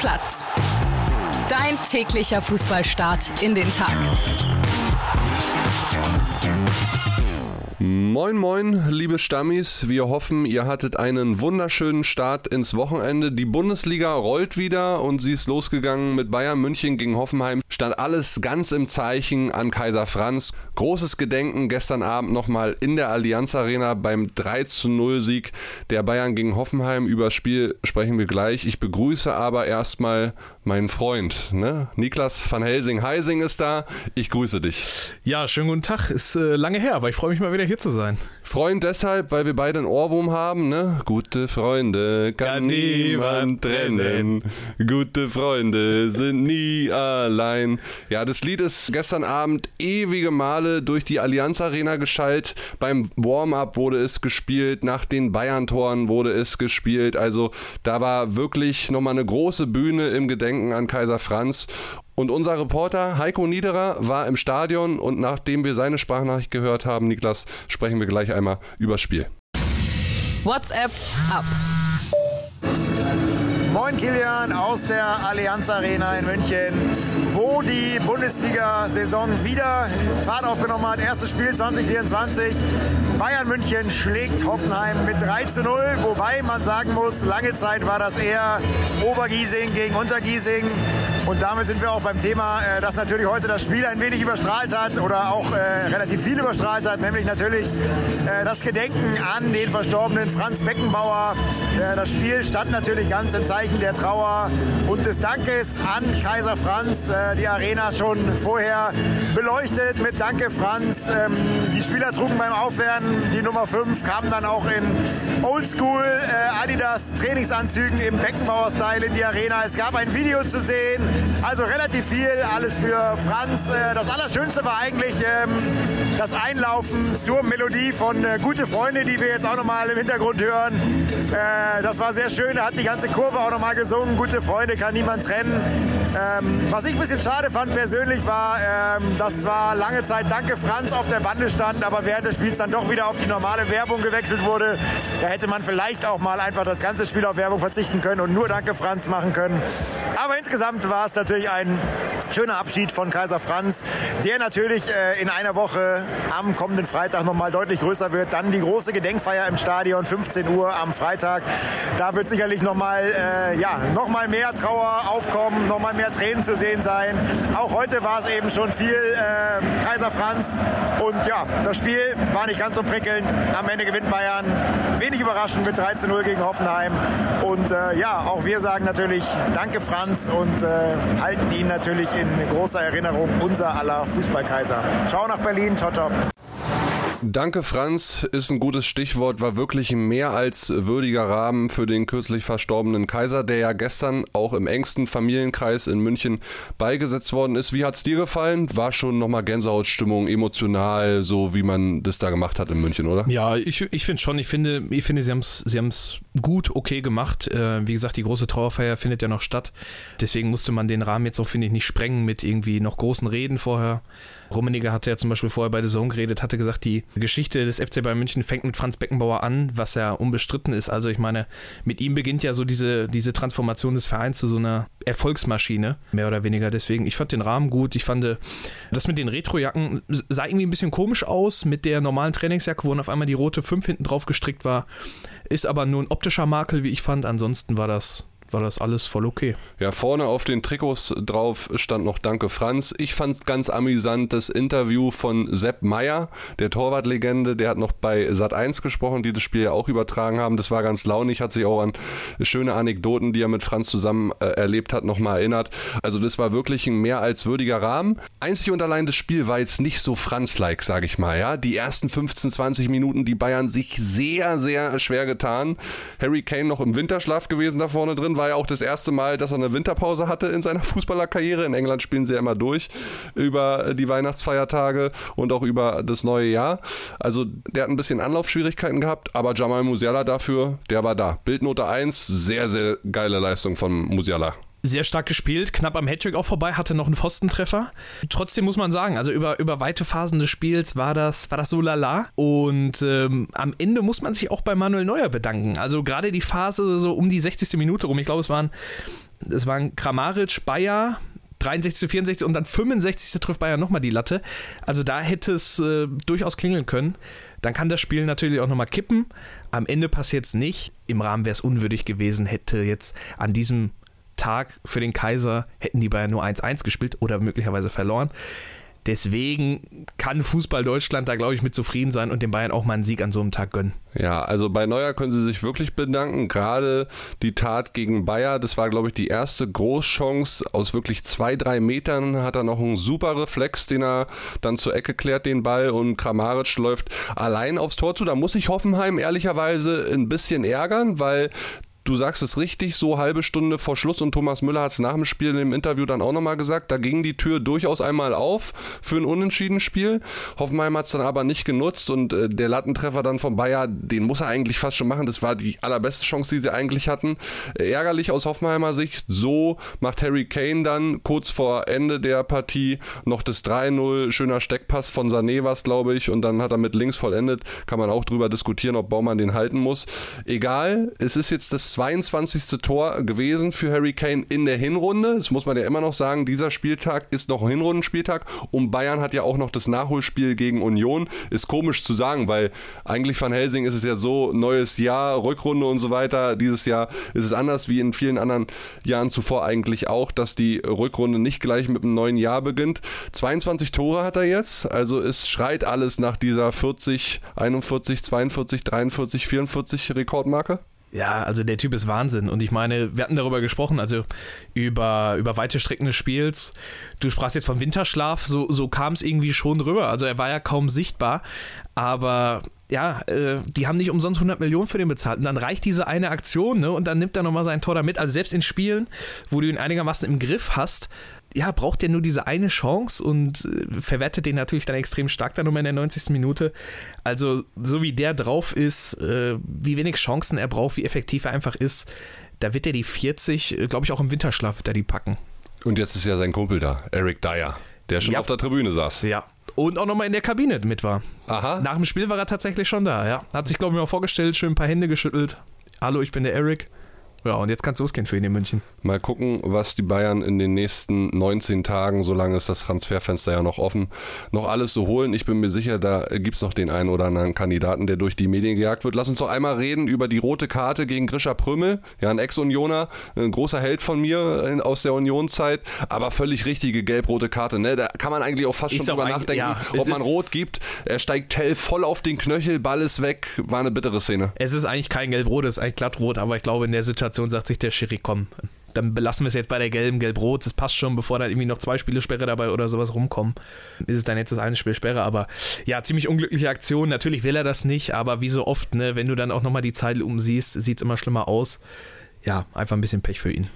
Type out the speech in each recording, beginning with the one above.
Platz. Dein täglicher Fußballstart in den Tag. Moin, moin, liebe Stammis. Wir hoffen, ihr hattet einen wunderschönen Start ins Wochenende. Die Bundesliga rollt wieder und sie ist losgegangen mit Bayern München gegen Hoffenheim. Stand alles ganz im Zeichen an Kaiser Franz. Großes Gedenken gestern Abend nochmal in der Allianz Arena beim 3 zu 0 Sieg der Bayern gegen Hoffenheim. Über das Spiel sprechen wir gleich. Ich begrüße aber erstmal meinen Freund, ne? Niklas van Helsing-Heising ist da. Ich grüße dich. Ja, schönen guten Tag. Ist äh, lange her, aber ich freue mich mal wieder hier zu sein. Freund deshalb, weil wir beide einen Ohrwurm haben, ne? Gute Freunde kann, kann niemand trennen. Gute Freunde sind nie allein. Ja, das Lied ist gestern Abend ewige Male durch die Allianz Arena geschallt. Beim Warm-up wurde es gespielt, nach den Bayern-Toren wurde es gespielt. Also da war wirklich nochmal eine große Bühne im Gedenken an Kaiser Franz. Und unser Reporter Heiko Niederer war im Stadion und nachdem wir seine Sprachnachricht gehört haben, Niklas, sprechen wir gleich einmal übers Spiel. WhatsApp ab. Moin Kilian aus der Allianz Arena in München, wo die Bundesliga-Saison wieder Fahrt aufgenommen hat. Erstes Spiel 2024. Bayern München schlägt Hoffenheim mit 3 zu 0, wobei man sagen muss, lange Zeit war das eher Obergiesing gegen Untergiesing. Und damit sind wir auch beim Thema, äh, das natürlich heute das Spiel ein wenig überstrahlt hat oder auch äh, relativ viel überstrahlt hat, nämlich natürlich äh, das Gedenken an den verstorbenen Franz Beckenbauer. Äh, das Spiel stand natürlich ganz im Zeichen der Trauer und des Dankes an Kaiser Franz. Äh, die Arena schon vorher beleuchtet mit Danke Franz. Ähm, die Spieler trugen beim Aufwärmen die Nummer 5, kamen dann auch in Oldschool äh, Adidas Trainingsanzügen im Beckenbauer-Style in die Arena. Es gab ein Video zu sehen also relativ viel, alles für Franz. Äh, das Allerschönste war eigentlich ähm, das Einlaufen zur Melodie von äh, Gute Freunde, die wir jetzt auch nochmal im Hintergrund hören. Äh, das war sehr schön, er hat die ganze Kurve auch nochmal gesungen. Gute Freunde kann niemand trennen. Ähm, was ich ein bisschen schade fand persönlich war, ähm, dass zwar lange Zeit Danke Franz auf der Bande stand, aber während des Spiels dann doch wieder auf die normale Werbung gewechselt wurde. Da hätte man vielleicht auch mal einfach das ganze Spiel auf Werbung verzichten können und nur Danke Franz machen können. Aber insgesamt war es natürlich ein schöner Abschied von Kaiser Franz, der natürlich äh, in einer Woche am kommenden Freitag nochmal deutlich größer wird. Dann die große Gedenkfeier im Stadion, 15 Uhr am Freitag. Da wird sicherlich nochmal äh, ja, noch mehr Trauer aufkommen, nochmal mehr Tränen zu sehen sein. Auch heute war es eben schon viel äh, Kaiser Franz. Und ja, das Spiel war nicht ganz so prickelnd. Am Ende gewinnt Bayern. Wenig überraschend mit 13 0 gegen Hoffenheim. Und äh, ja, auch wir sagen natürlich Danke Franz und äh, halten ihn natürlich in großer Erinnerung, unser aller Fußballkaiser. Ciao nach Berlin, ciao, ciao. Danke, Franz, ist ein gutes Stichwort, war wirklich ein mehr als würdiger Rahmen für den kürzlich verstorbenen Kaiser, der ja gestern auch im engsten Familienkreis in München beigesetzt worden ist. Wie hat es dir gefallen? War schon nochmal Gänsehautstimmung, emotional, so wie man das da gemacht hat in München, oder? Ja, ich, ich finde schon. Ich finde, ich finde sie haben es sie gut, okay gemacht. Äh, wie gesagt, die große Trauerfeier findet ja noch statt. Deswegen musste man den Rahmen jetzt auch, finde ich, nicht sprengen mit irgendwie noch großen Reden vorher. Rummeniger hatte ja zum Beispiel vorher bei The Zone geredet, hatte gesagt, die Geschichte des FC Bayern München fängt mit Franz Beckenbauer an, was ja unbestritten ist. Also ich meine, mit ihm beginnt ja so diese, diese Transformation des Vereins zu so einer Erfolgsmaschine, mehr oder weniger. Deswegen, ich fand den Rahmen gut. Ich fand, das mit den Retrojacken sah irgendwie ein bisschen komisch aus mit der normalen Trainingsjacke, wo auf einmal die rote 5 hinten drauf gestrickt war. Ist aber nur ein optischer Makel, wie ich fand. Ansonsten war das war das alles voll okay. Ja, vorne auf den Trikots drauf stand noch Danke Franz. Ich fand ganz amüsant das Interview von Sepp Meyer, der Torwartlegende, der hat noch bei Sat1 gesprochen, die das Spiel ja auch übertragen haben. Das war ganz launig, hat sich auch an schöne Anekdoten, die er mit Franz zusammen äh, erlebt hat, nochmal erinnert. Also das war wirklich ein mehr als würdiger Rahmen. Einzig und allein das Spiel war jetzt nicht so Franz-like, sage ich mal. Ja, Die ersten 15, 20 Minuten, die Bayern sich sehr, sehr schwer getan. Harry Kane noch im Winterschlaf gewesen da vorne drin, war ja auch das erste Mal, dass er eine Winterpause hatte in seiner Fußballerkarriere. In England spielen sie ja immer durch über die Weihnachtsfeiertage und auch über das neue Jahr. Also der hat ein bisschen Anlaufschwierigkeiten gehabt, aber Jamal Musiala dafür, der war da. Bildnote 1, sehr, sehr geile Leistung von Musiala sehr stark gespielt, knapp am Hattrick auch vorbei, hatte noch einen Pfostentreffer. Trotzdem muss man sagen, also über, über weite Phasen des Spiels war das, war das so lala. Und ähm, am Ende muss man sich auch bei Manuel Neuer bedanken. Also gerade die Phase so um die 60. Minute rum, ich glaube, es waren Es waren Kramaric, Bayer, 63 zu 64 und dann 65. trifft Bayern nochmal die Latte. Also da hätte es äh, durchaus klingeln können. Dann kann das Spiel natürlich auch nochmal kippen. Am Ende passiert es nicht. Im Rahmen wäre es unwürdig gewesen, hätte jetzt an diesem Tag für den Kaiser, hätten die Bayern nur 1-1 gespielt oder möglicherweise verloren. Deswegen kann Fußball Deutschland da, glaube ich, mit zufrieden sein und den Bayern auch mal einen Sieg an so einem Tag gönnen. Ja, also bei Neuer können sie sich wirklich bedanken. Gerade die Tat gegen Bayer, das war, glaube ich, die erste Großchance. Aus wirklich zwei, drei Metern hat er noch einen super Reflex, den er dann zur Ecke klärt, den Ball. Und Kramaric läuft allein aufs Tor zu. Da muss sich Hoffenheim ehrlicherweise ein bisschen ärgern, weil du sagst es richtig, so halbe Stunde vor Schluss und Thomas Müller hat es nach dem Spiel im Interview dann auch nochmal gesagt, da ging die Tür durchaus einmal auf für ein Unentschieden-Spiel. Hoffenheim hat es dann aber nicht genutzt und äh, der Lattentreffer dann von Bayer, den muss er eigentlich fast schon machen. Das war die allerbeste Chance, die sie eigentlich hatten. Äh, ärgerlich aus Hoffenheimer Sicht. So macht Harry Kane dann kurz vor Ende der Partie noch das 3-0. Schöner Steckpass von Sané was, glaube ich. Und dann hat er mit links vollendet. Kann man auch drüber diskutieren, ob Baumann den halten muss. Egal, es ist jetzt das 22. Tor gewesen für Harry Kane in der Hinrunde. Das muss man ja immer noch sagen. Dieser Spieltag ist noch ein Hinrundenspieltag und Bayern hat ja auch noch das Nachholspiel gegen Union. Ist komisch zu sagen, weil eigentlich Van Helsing ist es ja so, neues Jahr, Rückrunde und so weiter. Dieses Jahr ist es anders wie in vielen anderen Jahren zuvor eigentlich auch, dass die Rückrunde nicht gleich mit einem neuen Jahr beginnt. 22 Tore hat er jetzt, also es schreit alles nach dieser 40, 41, 42, 43, 44 Rekordmarke. Ja, also der Typ ist Wahnsinn. Und ich meine, wir hatten darüber gesprochen, also über, über weite Strecken des Spiels. Du sprachst jetzt vom Winterschlaf, so, so kam es irgendwie schon rüber. Also er war ja kaum sichtbar, aber ja, äh, die haben nicht umsonst 100 Millionen für den bezahlt. Und dann reicht diese eine Aktion, ne? Und dann nimmt er nochmal sein Tor da mit. Also selbst in Spielen, wo du ihn einigermaßen im Griff hast, ja, braucht er nur diese eine Chance und äh, verwertet den natürlich dann extrem stark dann nochmal in der 90. Minute. Also, so wie der drauf ist, äh, wie wenig Chancen er braucht, wie effektiv er einfach ist, da wird er die 40, äh, glaube ich, auch im Winterschlaf wird er die packen. Und jetzt ist ja sein Kumpel da, Eric Dyer, der schon ja. auf der Tribüne saß. Ja. Und auch nochmal in der Kabine mit war. Aha. Nach dem Spiel war er tatsächlich schon da, ja. Hat sich, glaube ich, mal vorgestellt, schön ein paar Hände geschüttelt. Hallo, ich bin der Eric. Ja, und jetzt kann es losgehen für ihn in München. Mal gucken, was die Bayern in den nächsten 19 Tagen, solange ist das Transferfenster ja noch offen, noch alles so holen. Ich bin mir sicher, da gibt es noch den einen oder anderen Kandidaten, der durch die Medien gejagt wird. Lass uns doch einmal reden über die rote Karte gegen Grisha Prümmel. Ja, ein Ex-Unioner, ein großer Held von mir aus der Unionzeit, aber völlig richtige gelb-rote Karte. Ne? Da kann man eigentlich auch fast ist schon drüber nachdenken, ja, ob man rot gibt. Er steigt Tell voll auf den Knöchel, Ball ist weg. War eine bittere Szene. Es ist eigentlich kein gelb-rot, es ist eigentlich glattrot, aber ich glaube, in der Situation Situation sagt sich der Schiri, komm, dann belassen wir es jetzt bei der gelben, gelb-rot. Das passt schon, bevor da irgendwie noch zwei Spielesperre dabei oder sowas rumkommen. Ist es dann jetzt das eine Spielsperre, aber ja, ziemlich unglückliche Aktion. Natürlich will er das nicht, aber wie so oft, ne, wenn du dann auch nochmal die Zeit umsiehst, sieht es immer schlimmer aus. Ja, einfach ein bisschen Pech für ihn.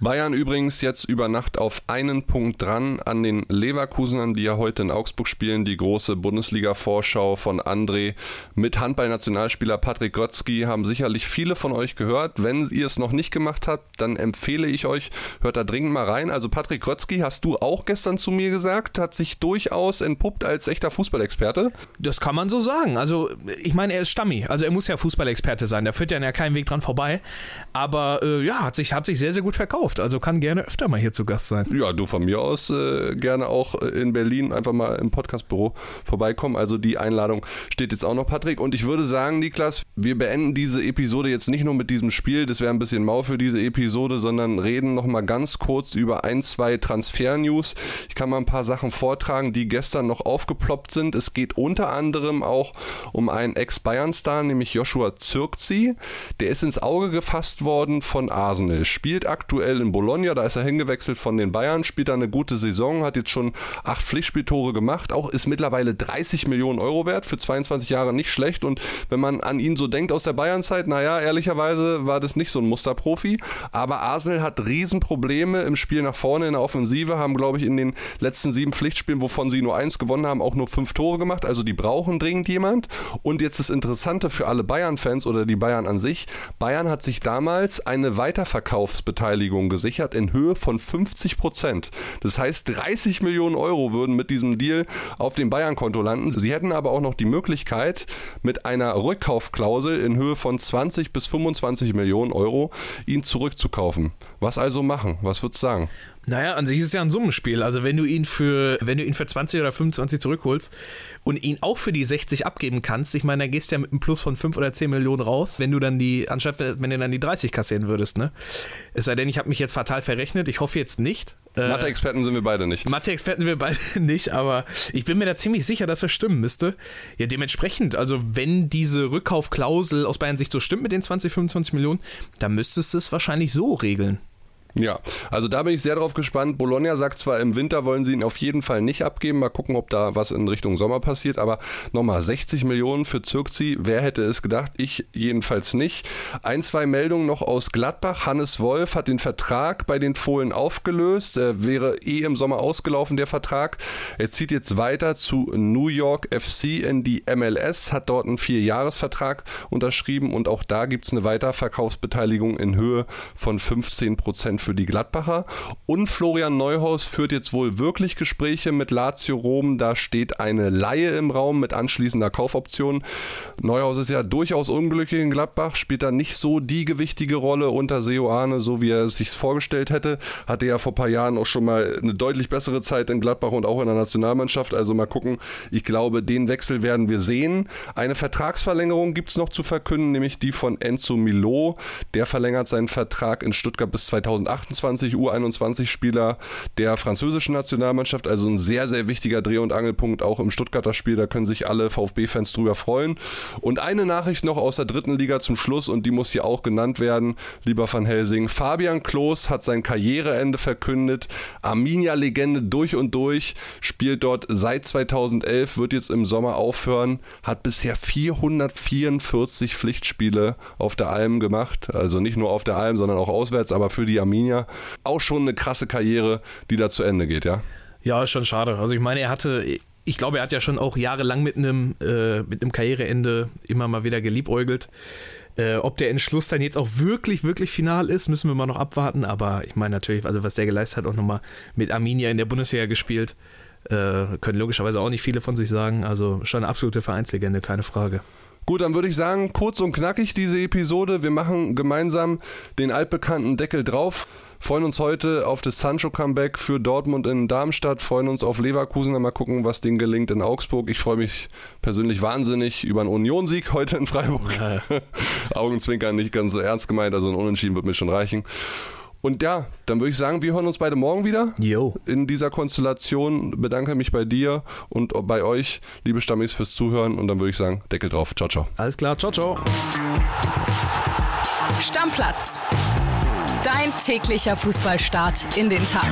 Bayern übrigens jetzt über Nacht auf einen Punkt dran an den Leverkusenern, die ja heute in Augsburg spielen. Die große Bundesliga-Vorschau von André mit Handball-Nationalspieler Patrick Grötzky haben sicherlich viele von euch gehört. Wenn ihr es noch nicht gemacht habt, dann empfehle ich euch, hört da dringend mal rein. Also Patrick Grötzky, hast du auch gestern zu mir gesagt, hat sich durchaus entpuppt als echter Fußballexperte? Das kann man so sagen. Also ich meine, er ist Stammi. Also er muss ja Fußballexperte sein. Da führt ja keinen Weg dran vorbei. Aber äh, ja, hat sich, hat sich sehr, sehr gut verkauft gekauft, also kann gerne öfter mal hier zu Gast sein. Ja, du von mir aus äh, gerne auch in Berlin einfach mal im Podcastbüro vorbeikommen. Also die Einladung steht jetzt auch noch, Patrick. Und ich würde sagen, Niklas, wir beenden diese Episode jetzt nicht nur mit diesem Spiel, das wäre ein bisschen mau für diese Episode, sondern reden noch mal ganz kurz über ein, zwei Transfer-News. Ich kann mal ein paar Sachen vortragen, die gestern noch aufgeploppt sind. Es geht unter anderem auch um einen Ex-Bayern-Star, nämlich Joshua Zirkzi. Der ist ins Auge gefasst worden von Arsenal, spielt aktuell in Bologna, da ist er hingewechselt von den Bayern, spielt da eine gute Saison, hat jetzt schon acht Pflichtspieltore gemacht, auch ist mittlerweile 30 Millionen Euro wert, für 22 Jahre nicht schlecht. Und wenn man an ihn so denkt aus der Bayernzeit, naja, ehrlicherweise war das nicht so ein Musterprofi, aber Arsenal hat Riesenprobleme im Spiel nach vorne in der Offensive, haben glaube ich in den letzten sieben Pflichtspielen, wovon sie nur eins gewonnen haben, auch nur fünf Tore gemacht, also die brauchen dringend jemand. Und jetzt das Interessante für alle Bayern-Fans oder die Bayern an sich, Bayern hat sich damals eine Weiterverkaufsbeteiligung Vertragsverlängerung gesichert in Höhe von 50 Prozent. Das heißt, 30 Millionen Euro würden mit diesem Deal auf dem Bayern-Konto landen. Sie hätten aber auch noch die Möglichkeit, mit einer Rückkaufklausel in Höhe von 20 bis 25 Millionen Euro ihn zurückzukaufen. Was also machen? Was würdest du sagen? Naja, an sich ist es ja ein Summenspiel. Also wenn du ihn für, wenn du ihn für 20 oder 25 zurückholst und ihn auch für die 60 abgeben kannst, ich meine, dann gehst du ja mit einem Plus von 5 oder 10 Millionen raus, wenn du dann die, anstatt wenn du dann die 30 kassieren würdest, ne? Es sei denn, ich habe mich jetzt fatal verrechnet, ich hoffe jetzt nicht. Äh, Mathe-Experten sind wir beide nicht. Mathe-Experten sind wir beide nicht, aber ich bin mir da ziemlich sicher, dass das stimmen müsste. Ja, dementsprechend, also wenn diese Rückkaufklausel aus Bayern Sicht so stimmt mit den 20, 25 Millionen, dann müsstest du es wahrscheinlich so regeln. Ja, also da bin ich sehr drauf gespannt. Bologna sagt zwar, im Winter wollen sie ihn auf jeden Fall nicht abgeben. Mal gucken, ob da was in Richtung Sommer passiert. Aber nochmal, 60 Millionen für Zirkzi, wer hätte es gedacht? Ich jedenfalls nicht. Ein, zwei Meldungen noch aus Gladbach. Hannes Wolf hat den Vertrag bei den Fohlen aufgelöst. Er wäre eh im Sommer ausgelaufen, der Vertrag. Er zieht jetzt weiter zu New York FC in die MLS, hat dort einen Vierjahresvertrag unterschrieben und auch da gibt es eine Weiterverkaufsbeteiligung in Höhe von 15 Prozent für die Gladbacher. Und Florian Neuhaus führt jetzt wohl wirklich Gespräche mit Lazio Rom. Da steht eine Laie im Raum mit anschließender Kaufoption. Neuhaus ist ja durchaus unglücklich in Gladbach, spielt da nicht so die gewichtige Rolle unter Seoane, so wie er es sich vorgestellt hätte. Hatte ja vor ein paar Jahren auch schon mal eine deutlich bessere Zeit in Gladbach und auch in der Nationalmannschaft. Also mal gucken. Ich glaube, den Wechsel werden wir sehen. Eine Vertragsverlängerung gibt es noch zu verkünden, nämlich die von Enzo Milo. Der verlängert seinen Vertrag in Stuttgart bis 2008. 28 U21-Spieler der französischen Nationalmannschaft. Also ein sehr, sehr wichtiger Dreh- und Angelpunkt auch im Stuttgarter Spiel. Da können sich alle VfB-Fans drüber freuen. Und eine Nachricht noch aus der dritten Liga zum Schluss und die muss hier auch genannt werden, lieber Van Helsing. Fabian Klos hat sein Karriereende verkündet. Arminia-Legende durch und durch, spielt dort seit 2011, wird jetzt im Sommer aufhören, hat bisher 444 Pflichtspiele auf der Alm gemacht. Also nicht nur auf der Alm, sondern auch auswärts, aber für die Arminia Arminia. Auch schon eine krasse Karriere, die da zu Ende geht, ja? Ja, ist schon schade. Also ich meine, er hatte, ich glaube, er hat ja schon auch jahrelang mit einem, äh, mit einem Karriereende immer mal wieder geliebäugelt. Äh, ob der Entschluss dann jetzt auch wirklich, wirklich final ist, müssen wir mal noch abwarten. Aber ich meine natürlich, also was der geleistet hat, auch nochmal mit Arminia in der Bundesliga gespielt, äh, können logischerweise auch nicht viele von sich sagen. Also schon eine absolute Vereinslegende, keine Frage. Gut, dann würde ich sagen, kurz und knackig diese Episode. Wir machen gemeinsam den altbekannten Deckel drauf. Freuen uns heute auf das Sancho-Comeback für Dortmund in Darmstadt. Freuen uns auf Leverkusen. Mal gucken, was denen gelingt in Augsburg. Ich freue mich persönlich wahnsinnig über einen Union-Sieg heute in Freiburg. Augenzwinkern nicht ganz so ernst gemeint. Also ein Unentschieden wird mir schon reichen. Und ja, dann würde ich sagen, wir hören uns beide morgen wieder. Jo. In dieser Konstellation bedanke mich bei dir und bei euch, liebe Stammis, fürs Zuhören. Und dann würde ich sagen, Deckel drauf. Ciao, ciao. Alles klar, ciao, ciao. Stammplatz. Dein täglicher Fußballstart in den Tag.